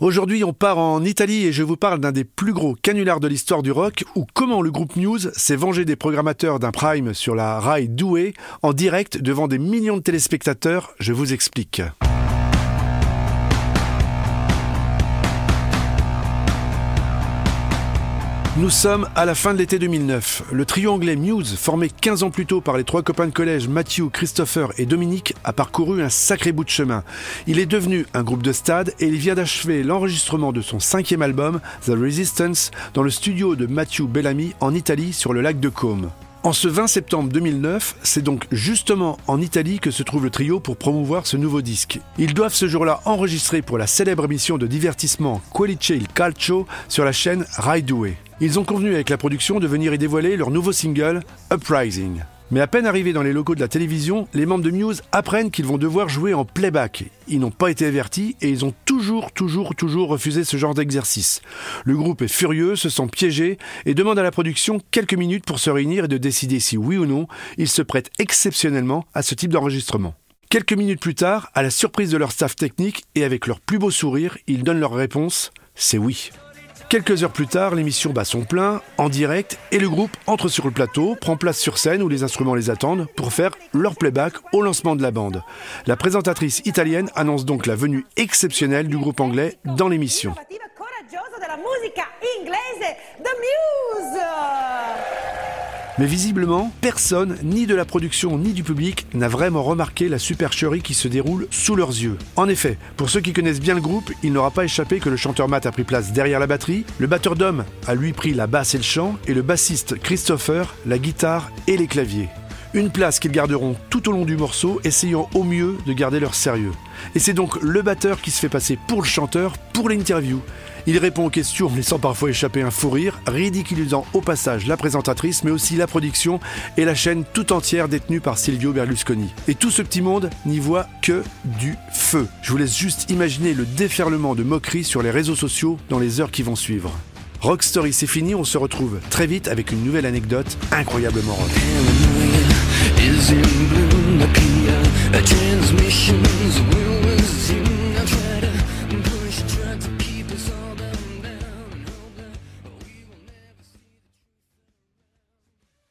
Aujourd'hui, on part en Italie et je vous parle d'un des plus gros canulars de l'histoire du rock ou comment le groupe Muse s'est vengé des programmateurs d'un prime sur la Rai Douai en direct devant des millions de téléspectateurs. Je vous explique. Nous sommes à la fin de l'été 2009. Le trio anglais Muse, formé 15 ans plus tôt par les trois copains de collège Matthew, Christopher et Dominique, a parcouru un sacré bout de chemin. Il est devenu un groupe de stade et il vient d'achever l'enregistrement de son cinquième album, The Resistance, dans le studio de Matthew Bellamy en Italie sur le lac de Côme. En ce 20 septembre 2009, c'est donc justement en Italie que se trouve le trio pour promouvoir ce nouveau disque. Ils doivent ce jour-là enregistrer pour la célèbre émission de divertissement Qualice il Calcio sur la chaîne Rai Due. Ils ont convenu avec la production de venir y dévoiler leur nouveau single, Uprising. Mais à peine arrivés dans les locaux de la télévision, les membres de Muse apprennent qu'ils vont devoir jouer en playback. Ils n'ont pas été avertis et ils ont toujours, toujours, toujours refusé ce genre d'exercice. Le groupe est furieux, se sent piégé et demande à la production quelques minutes pour se réunir et de décider si oui ou non ils se prêtent exceptionnellement à ce type d'enregistrement. Quelques minutes plus tard, à la surprise de leur staff technique et avec leur plus beau sourire, ils donnent leur réponse, c'est oui. Quelques heures plus tard, l'émission bat son plein, en direct, et le groupe entre sur le plateau, prend place sur scène où les instruments les attendent pour faire leur playback au lancement de la bande. La présentatrice italienne annonce donc la venue exceptionnelle du groupe anglais dans l'émission. Mais visiblement, personne, ni de la production ni du public, n'a vraiment remarqué la supercherie qui se déroule sous leurs yeux. En effet, pour ceux qui connaissent bien le groupe, il n'aura pas échappé que le chanteur Matt a pris place derrière la batterie, le batteur d'homme a lui pris la basse et le chant, et le bassiste Christopher la guitare et les claviers. Une place qu'ils garderont tout au long du morceau, essayant au mieux de garder leur sérieux. Et c'est donc le batteur qui se fait passer pour le chanteur pour l'interview. Il répond aux questions, laissant parfois échapper un fou rire, ridiculisant au passage la présentatrice, mais aussi la production et la chaîne tout entière détenue par Silvio Berlusconi. Et tout ce petit monde n'y voit que du feu. Je vous laisse juste imaginer le déferlement de moqueries sur les réseaux sociaux dans les heures qui vont suivre. Rock Story, c'est fini, on se retrouve très vite avec une nouvelle anecdote incroyablement rock.